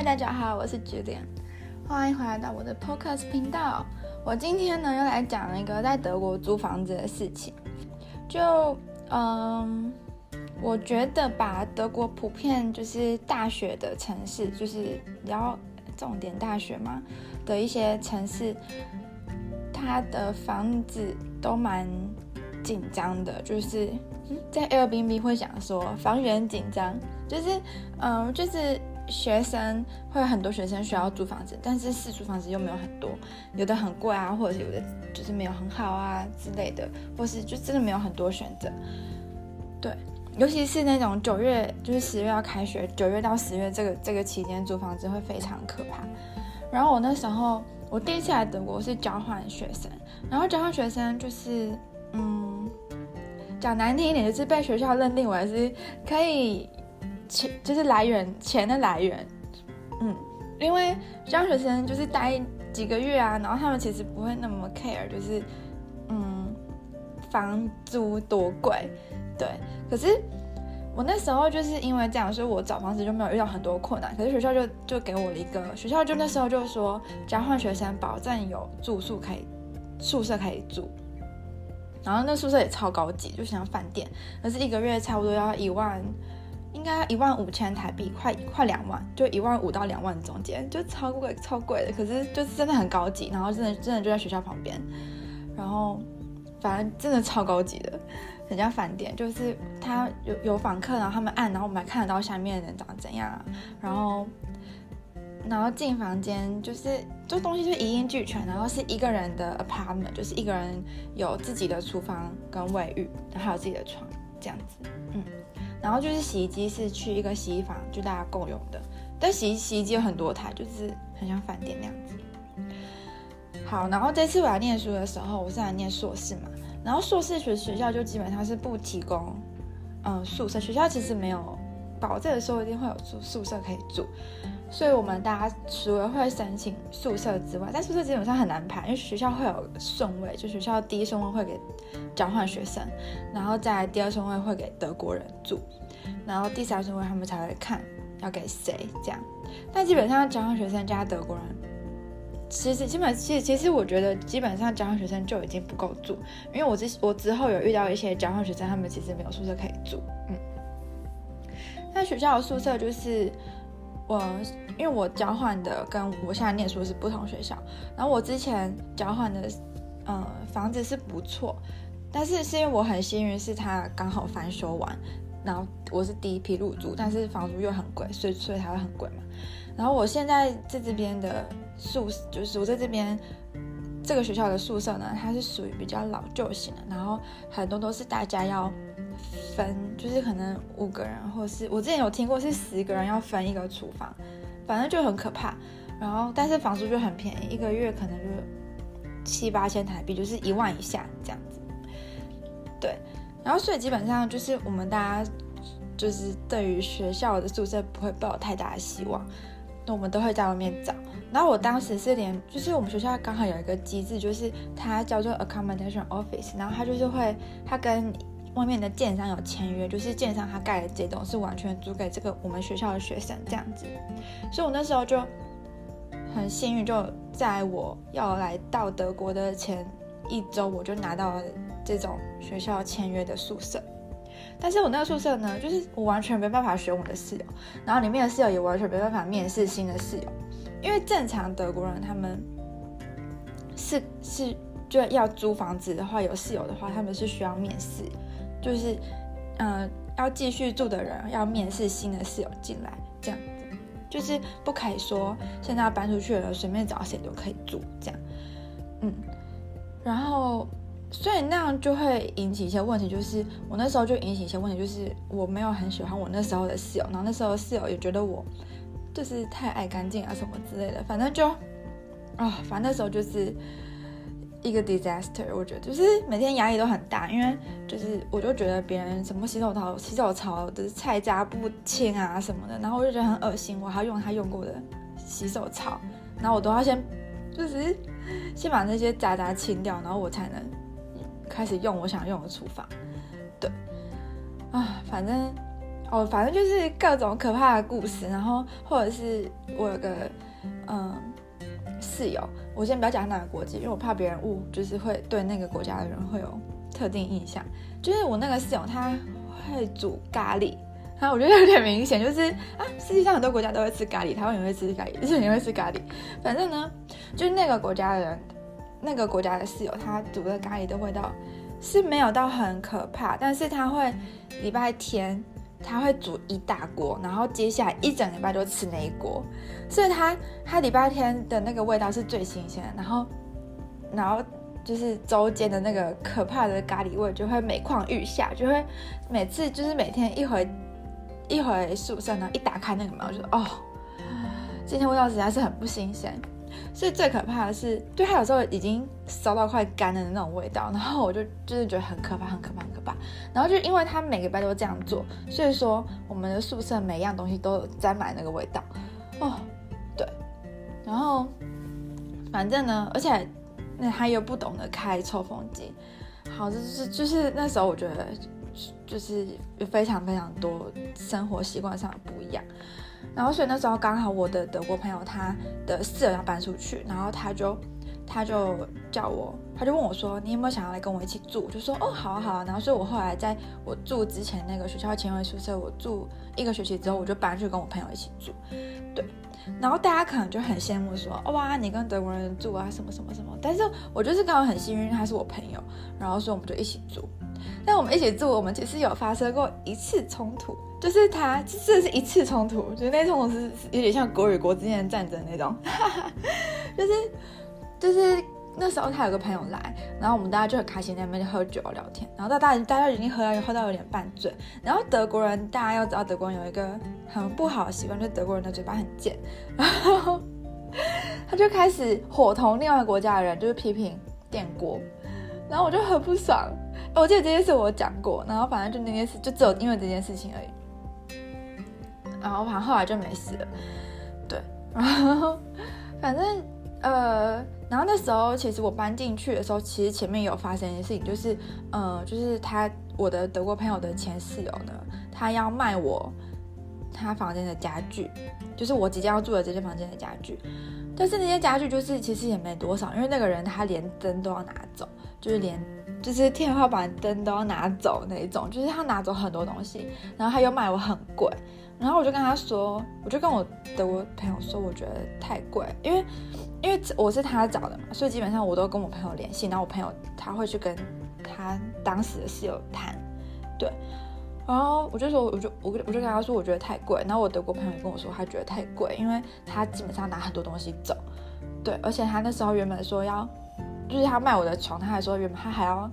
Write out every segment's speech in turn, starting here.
嗨，大家好，我是 Julian，欢迎回来到我的 Podcast 频道。我今天呢，又来讲一个在德国租房子的事情。就嗯，我觉得吧，德国普遍就是大学的城市，就是比较重点大学嘛的一些城市，它的房子都蛮紧张的，就是在 Airbnb 会想说房源紧张，就是嗯，就是。学生会有很多学生需要租房子，但是试租房子又没有很多，有的很贵啊，或者是有的就是没有很好啊之类的，或是就真的没有很多选择。对，尤其是那种九月，就是十月要开学，九月到十月这个这个期间租房子会非常可怕。然后我那时候我第一次来德国是交换学生，然后交换学生就是嗯，讲难听一点就是被学校认定为是可以。钱就是来源，钱的来源，嗯，因为这样学生就是待几个月啊，然后他们其实不会那么 care，就是嗯，房租多贵，对。可是我那时候就是因为这样，所以我找房子就没有遇到很多困难。可是学校就就给我了一个学校，就那时候就说交换学生保证有住宿可以，宿舍可以住，然后那宿舍也超高级，就像饭店，可是一个月差不多要一万。应该一万五千台币，快快两万，就一万五到两万中间，就超贵超贵的。可是就是真的很高级，然后真的真的就在学校旁边，然后反正真的超高级的，人家饭店。就是他有有访客，然后他们按，然后我们还看得到下面的人长怎样，然后然后进房间就是这东西就一应俱全，然后是一个人的 apartment，就是一个人有自己的厨房跟卫浴，然后还有自己的床这样子，嗯。然后就是洗衣机是去一个洗衣房，就大家共用的。但洗洗衣机有很多台，就是很像饭店那样子。好，然后这次我来念书的时候，我是来念硕士嘛。然后硕士学学校就基本上是不提供，嗯，宿舍。学校其实没有保证说一定会有住宿舍可以住。所以我们大家除了会申请宿舍之外，但宿舍基本上很难排，因为学校会有顺位，就学校第一顺位会给交换学生，然后再第二顺位会给德国人住，然后第三顺位他们才会看要给谁这样。但基本上交换学生加德国人，其实基本其实其实我觉得基本上交换学生就已经不够住，因为我之我之后有遇到一些交换学生，他们其实没有宿舍可以住，嗯。但学校的宿舍就是。我因为我交换的跟我现在念书是不同学校，然后我之前交换的，呃，房子是不错，但是是因为我很幸运，是他刚好翻修完，然后我是第一批入住，但是房租又很贵，所以所以才会很贵嘛。然后我现在在这边的宿，就是我在这边这个学校的宿舍呢，它是属于比较老旧型的，然后很多都是大家要。分就是可能五个人，或是我之前有听过是十个人要分一个厨房，反正就很可怕。然后但是房租就很便宜，一个月可能就七八千台币，就是一万以下这样子。对，然后所以基本上就是我们大家就是对于学校的宿舍不会抱有太大的希望，那我们都会在外面找。然后我当时是连就是我们学校刚好有一个机制，就是它叫做 accommodation office，然后它就是会它跟外面的建商有签约，就是建商他盖的这栋是完全租给这个我们学校的学生这样子，所以我那时候就很幸运，就在我要来到德国的前一周，我就拿到了这种学校签约的宿舍。但是我那个宿舍呢，就是我完全没办法选我的室友，然后里面的室友也完全没办法面试新的室友，因为正常德国人他们是是就要租房子的话，有室友的话，他们是需要面试。就是，嗯、要继续住的人要面试新的室友进来，这样子，就是不可以说现在要搬出去了，随便找谁都可以住这样，嗯，然后所以那样就会引起一些问题，就是我那时候就引起一些问题，就是我没有很喜欢我那时候的室友，然后那时候室友也觉得我就是太爱干净啊什么之类的，反正就，啊、反正那时候就是。一个 disaster，我觉得就是每天压力都很大，因为就是我就觉得别人什么洗手槽、洗手槽的菜渣不清啊什么的，然后我就觉得很恶心，我还要用他用过的洗手槽，然后我都要先就是先把那些渣渣清掉，然后我才能开始用我想用的厨房。对，啊，反正哦，反正就是各种可怕的故事，然后或者是我有个嗯室友，我先不要讲哪个国籍，因为我怕别人误，就是会对那个国家的人会有特定印象。就是我那个室友他会煮咖喱，然后我觉得有点明显，就是啊，世界上很多国家都会吃咖喱，台湾也会吃咖喱，日本也会吃咖喱。反正呢，就是那个国家的人，那个国家的室友，他煮的咖喱的味道是没有到很可怕，但是他会礼拜天。他会煮一大锅，然后接下来一整礼拜都吃那一锅，所以他他礼拜天的那个味道是最新鲜的，然后然后就是周间的那个可怕的咖喱味就会每况愈下，就会每次就是每天一回一回宿舍呢，一打开那个门，我就说哦，今天味道实在是很不新鲜。所以最可怕的是，对，他有时候已经烧到快干了的那种味道，然后我就就是觉得很可怕，很可怕，很可怕。然后就因为他每个礼拜都这样做，所以说我们的宿舍每一样东西都有沾满那个味道。哦，对。然后反正呢，而且那他又不懂得开抽风机。好，就是就是那时候我觉得就是有非常非常多生活习惯上的不一样。然后，所以那时候刚好我的德国朋友他的室友要搬出去，然后他就他就叫我，他就问我说：“你有没有想要来跟我一起住？”我就说：“哦，好啊，好啊。”然后，所以我后来在我住之前那个学校前卫宿舍，我住一个学期之后，我就搬去跟我朋友一起住。对，然后大家可能就很羡慕说：“哇，你跟德国人住啊，什么什么什么。”但是我就是刚好很幸运，他是我朋友，然后所以我们就一起住。但我们一起住，我们其实有发生过一次冲突。就是他，这是一次冲突，就是那冲突是有点像国与国之间的战争那种，就是就是那时候他有个朋友来，然后我们大家就很开心在那边喝酒聊天，然后大家大家已经喝到喝到有点半醉，然后德国人大家要知道德国人有一个很不好的习惯，就是德国人的嘴巴很贱，然后 他就开始伙同另外一个国家的人就是批评电锅，然后我就很不爽，我记得这件事我讲过，然后反正就那件事就只有因为这件事情而已。然后反正后来就没事了，对，然后反正呃，然后那时候其实我搬进去的时候，其实前面有发生一件事情，就是呃，就是他我的德国朋友的前室友呢，他要卖我他房间的家具，就是我即将要住的这间房间的家具，但是那些家具就是其实也没多少，因为那个人他连灯都要拿走，就是连就是天花板灯都要拿走那一种，就是他拿走很多东西，然后他又卖我很贵。然后我就跟他说，我就跟我德国朋友说，我觉得太贵，因为因为我是他找的嘛，所以基本上我都跟我朋友联系，然后我朋友他会去跟他当时的室友谈，对，然后我就说，我就我我就跟他说，我觉得太贵，然后我德国朋友跟我说，他觉得太贵，因为他基本上拿很多东西走，对，而且他那时候原本说要，就是他卖我的床，他还说原本他还要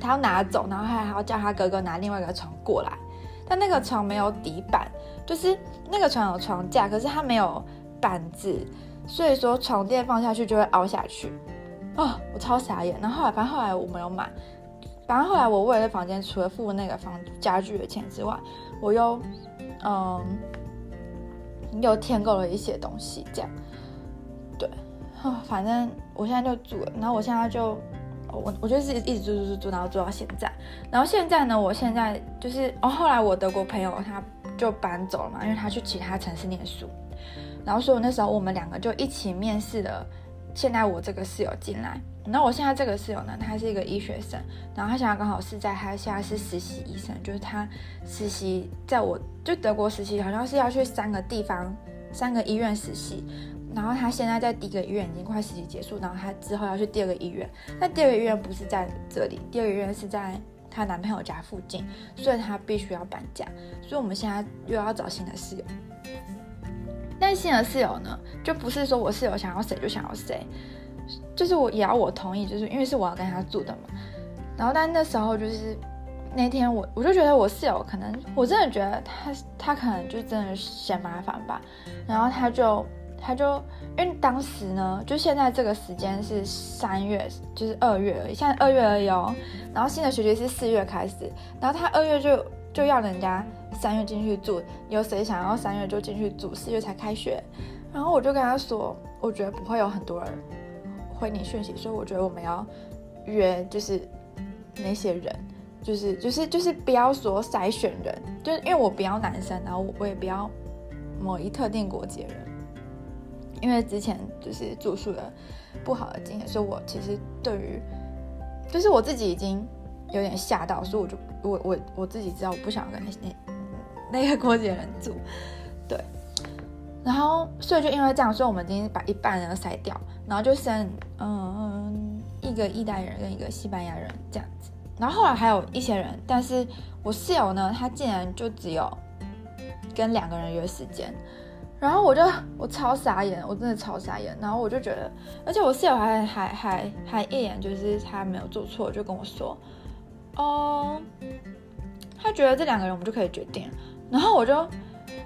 他要拿走，然后他还要叫他哥哥拿另外一个床过来。但那个床没有底板，就是那个床有床架，可是它没有板子，所以说床垫放下去就会凹下去。哦，我超傻眼。然后后来，反正后来我没有买。反正后来我为了房间，除了付那个房家具的钱之外，我又嗯又添购了一些东西，这样。对，哦，反正我现在就住了。然后我现在就。我我就是一直住住住住，然后住到现在。然后现在呢，我现在就是哦，后来我德国朋友他就搬走了嘛，因为他去其他城市念书。然后所以那时候我们两个就一起面试了。现在我这个室友进来，然后我现在这个室友呢，他是一个医学生，然后他现在刚好是在他现在是实习医生，就是他实习在我就德国实习，好像是要去三个地方三个医院实习。然后他现在在第一个医院已经快实习结束，然后他之后要去第二个医院。那第二个医院不是在这里，第二个医院是在她男朋友家附近，所以她必须要搬家。所以我们现在又要找新的室友。但新的室友呢，就不是说我室友想要谁就想要谁，就是我也要我同意，就是因为是我要跟他住的嘛。然后但那时候就是那天我我就觉得我室友可能，我真的觉得他他可能就真的嫌麻烦吧，然后他就。他就因为当时呢，就现在这个时间是三月，就是二月而已，现在二月而已哦。然后新的学期是四月开始，然后他二月就就要人家三月进去住，有谁想要三月就进去住，四月才开学。然后我就跟他说，我觉得不会有很多人回你讯息，所以我觉得我们要约就是那些人，就是就是就是不要说筛选人，就是因为我不要男生，然后我也不要某一特定国籍人，因为之前就是住宿的不好的经验，所以我其实对于就是我自己已经有点吓到，所以我就我我我自己知道我不想跟那些那个国籍的人住，对，然后所以就因为这样，所以我们今天把一半人都筛掉，然后就剩嗯一个意大利人跟一个西班牙人这样子。然后后来还有一些人，但是我室友呢，他竟然就只有跟两个人约时间，然后我就我超傻眼，我真的超傻眼。然后我就觉得，而且我室友还还还还一眼就是他没有做错，就跟我说，哦，他觉得这两个人我们就可以决定。然后我就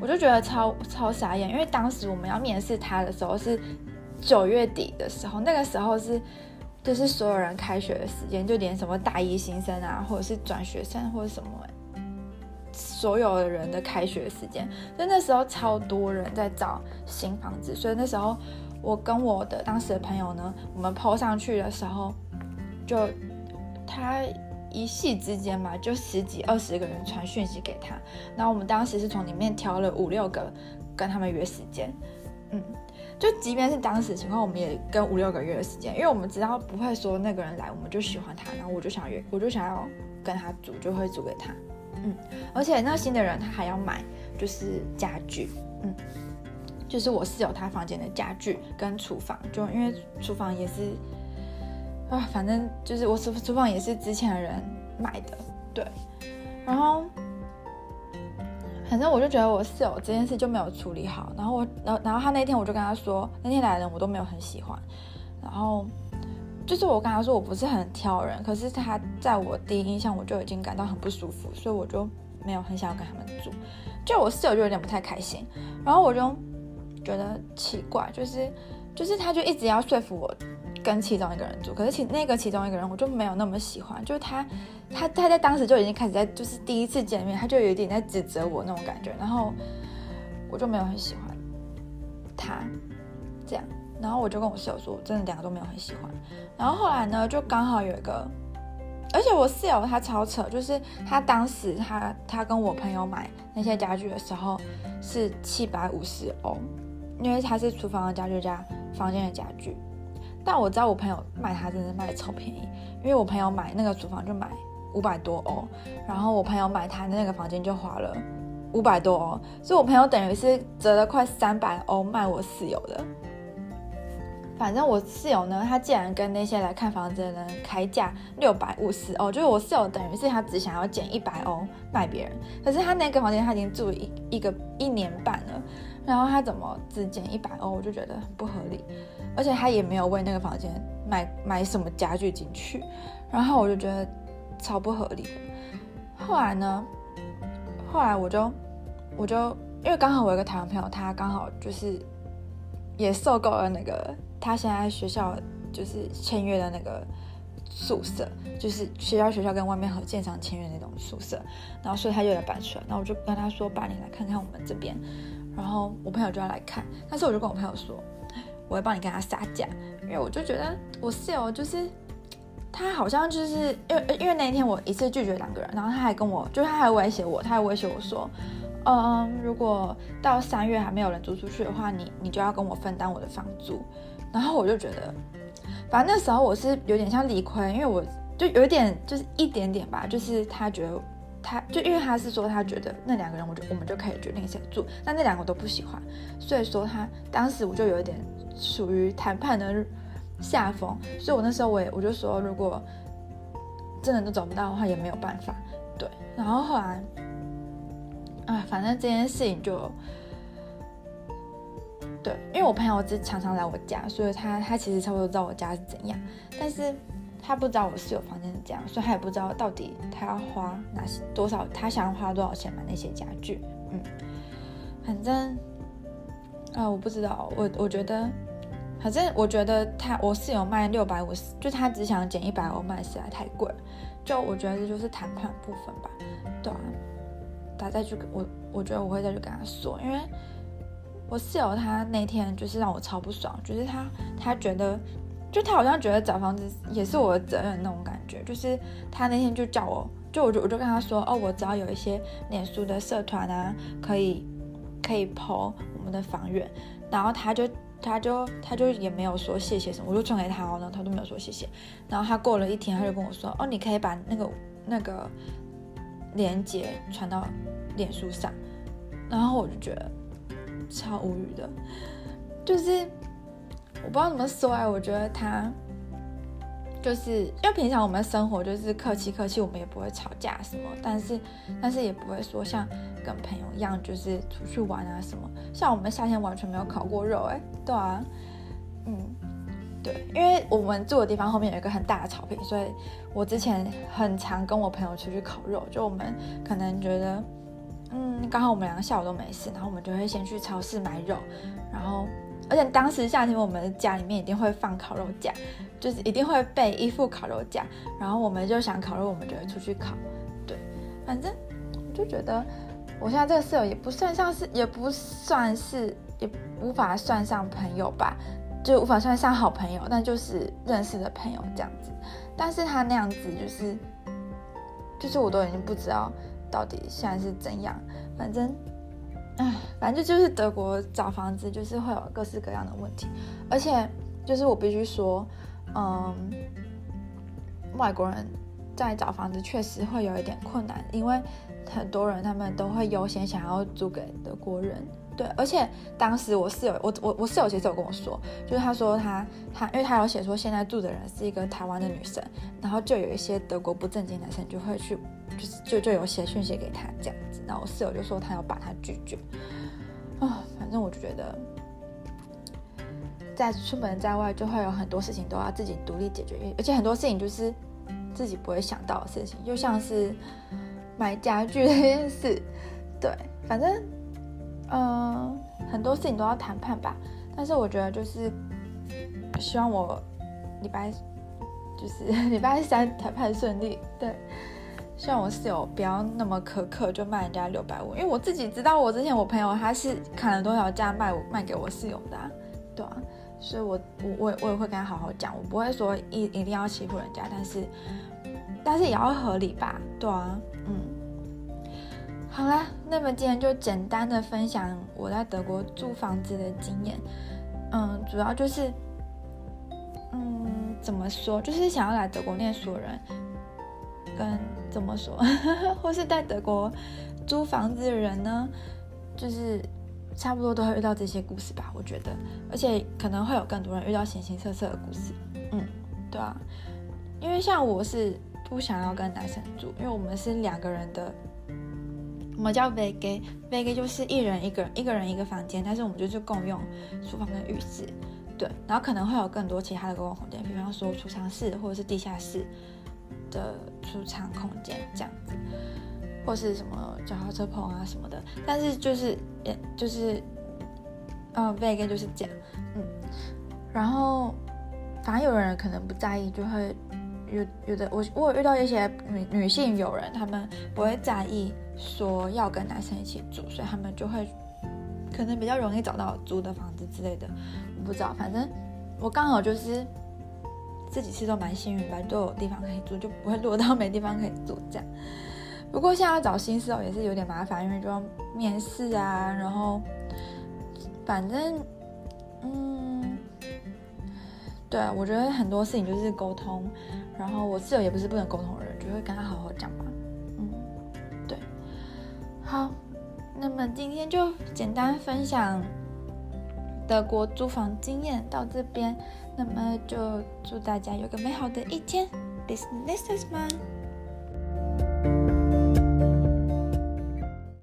我就觉得超超傻眼，因为当时我们要面试他的时候是九月底的时候，那个时候是。就是所有人开学的时间，就连什么大一新生啊，或者是转学生，或者什么，所有的人的开学时间，就那时候超多人在找新房子，所以那时候我跟我的当时的朋友呢，我们 po 上去的时候，就他一系之间嘛，就十几二十个人传讯息给他，然后我们当时是从里面挑了五六个跟他们约时间，嗯。就即便是当时情况，我们也跟五六个月的时间，因为我们知道不会说那个人来我们就喜欢他，然后我就想约，我就想要跟他租，就会租给他。嗯，而且那新的人他还要买就是家具，嗯，就是我室友他房间的家具跟厨房，就因为厨房也是啊，反正就是我厨厨房也是之前的人买的，对，然后。反正我就觉得我室友这件事就没有处理好，然后我，然后，然后他那天我就跟他说，那天来的人我都没有很喜欢，然后就是我跟他说我不是很挑人，可是他在我第一印象我就已经感到很不舒服，所以我就没有很想要跟他们住，就我室友就有点不太开心，然后我就觉得奇怪，就是就是他就一直要说服我。跟其中一个人住，可是其那个其中一个人我就没有那么喜欢，就是他，他他在当时就已经开始在，就是第一次见面他就有一点在指责我那种感觉，然后我就没有很喜欢他这样，然后我就跟我室友说，真的两个都没有很喜欢，然后后来呢，就刚好有一个，而且我室友他超扯，就是他当时他他跟我朋友买那些家具的时候是七百五十欧，因为他是厨房的家具加房间的家具。但我知道我朋友卖它真的卖的超便宜，因为我朋友买那个厨房就买五百多欧，然后我朋友买他的那个房间就花了五百多欧，所以我朋友等于是折了快三百欧卖我室友的。反正我室友呢，他竟然跟那些来看房子的人开价六百五十欧，就是我室友等于是他只想要减一百欧卖别人，可是他那个房间他已经住一一个一年半了，然后他怎么只减一百欧，我就觉得很不合理。而且他也没有为那个房间买买什么家具进去，然后我就觉得超不合理。后来呢，后来我就我就因为刚好我有个台湾朋友，他刚好就是也受够了那个他现在学校就是签约的那个宿舍，就是学校学校跟外面和建商签约那种宿舍，然后所以他就要搬出来，然后我就跟他说：“爸，你来看看我们这边。”然后我朋友就要来看，但是我就跟我朋友说。我会帮你跟他撒价，因为我就觉得我室友就是他好像就是因为因为那一天我一次拒绝两个人，然后他还跟我，就是他还威胁我，他还威胁我说，嗯，如果到三月还没有人租出去的话，你你就要跟我分担我的房租。然后我就觉得，反正那时候我是有点像理亏，因为我就有点就是一点点吧，就是他觉得。他就因为他是说他觉得那两个人，我就我们就可以决定谁住，但那两个我都不喜欢，所以说他当时我就有一点属于谈判的下风，所以我那时候我也我就说，如果真的都找不到的话，也没有办法，对。然后后来，啊，反正这件事情就，对，因为我朋友是常常来我家，所以他他其实差不多知道我家是怎样，但是。他不知道我室友房间是这样，所以他也不知道到底他要花哪些多少，他想要花多少钱买那些家具。嗯，反正啊、我不知道，我我觉得，反正我觉得他我室友卖六百五十，就他只想减一百欧卖，实在太贵。就我觉得这就是谈判部分吧。对啊，他再去我，我觉得我会再去跟他说，因为我室友他那天就是让我超不爽，就是他他觉得。就他好像觉得找房子也是我的责任那种感觉，就是他那天就叫我就我就我就跟他说，哦，我只要有一些脸书的社团啊，可以可以 po 我们的房源，然后他就他就他就也没有说谢谢什么，我就传给他哦，然后他都没有说谢谢，然后他过了一天，他就跟我说，哦，你可以把那个那个链接传到脸书上，然后我就觉得超无语的，就是我不知道怎么说哎，我觉得他。就是因为平常我们生活就是客气客气，我们也不会吵架什么，但是但是也不会说像跟朋友一样，就是出去玩啊什么。像我们夏天完全没有烤过肉，哎，对啊，嗯，对，因为我们住的地方后面有一个很大的草坪，所以我之前很常跟我朋友出去烤肉。就我们可能觉得，嗯，刚好我们两个下午都没事，然后我们就会先去超市买肉，然后。而且当时夏天，我们家里面一定会放烤肉架，就是一定会备一副烤肉架。然后我们就想烤肉，我们就会出去烤。对，反正我就觉得我现在这个室友也不算像是，也不算是，也无法算上朋友吧，就无法算上好朋友，但就是认识的朋友这样子。但是他那样子就是，就是我都已经不知道到底现在是怎样，反正。唉，反正就是德国找房子就是会有各式各样的问题，而且就是我必须说，嗯，外国人在找房子确实会有一点困难，因为很多人他们都会优先想要租给德国人。对，而且当时我室友，我我我室友其实有跟我说，就是他说他他，因为他有写说现在住的人是一个台湾的女生，然后就有一些德国不正经男生就会去，就是就就有写讯息给他这样子，然后我室友就说他要把他拒绝，啊、反正我就觉得，在出门在外就会有很多事情都要自己独立解决，而且很多事情就是自己不会想到的事情，就像是买家具这件事，对，反正。嗯，很多事情都要谈判吧，但是我觉得就是希望我礼拜就是 礼拜三谈判顺利，对，希望我室友不要那么苛刻就卖人家六百五，因为我自己知道我之前我朋友他是砍了多少价卖我卖给我室友的啊，对啊，所以我我我我也会跟他好好讲，我不会说一一定要欺负人家，但是但是也要合理吧，对啊，嗯。好啦，那么今天就简单的分享我在德国租房子的经验。嗯，主要就是，嗯，怎么说，就是想要来德国念书的人，跟怎么说，或是在德国租房子的人呢，就是差不多都会遇到这些故事吧，我觉得，而且可能会有更多人遇到形形色色的故事。嗯，对啊，因为像我是不想要跟男生住，因为我们是两个人的。我们叫 v e g a v e g a 就是一人一个人，一个人一个房间，但是我们就是共用厨房跟浴室，对，然后可能会有更多其他的公共空间，比方说储藏室或者是地下室。的储藏空间这样子，或是什么脚踏车棚啊什么的，但是就是，就是，呃，WG 就是这样，嗯，然后反正有人可能不在意，就会。有有的我我有遇到一些女女性友人，她们不会在意说要跟男生一起住，所以他们就会可能比较容易找到租的房子之类的。我不知道，反正我刚好就是这几次都蛮幸运吧，都有地方可以住，就不会落到没地方可以住这样。不过现在要找新室友也是有点麻烦，因为就要面试啊，然后反正嗯，对啊，我觉得很多事情就是沟通。然后我室友也不是不能沟通的人，就会跟他好好讲吧。嗯，对。好，那么今天就简单分享德国租房经验到这边，那么就祝大家有个美好的一天。This nächstes Mal。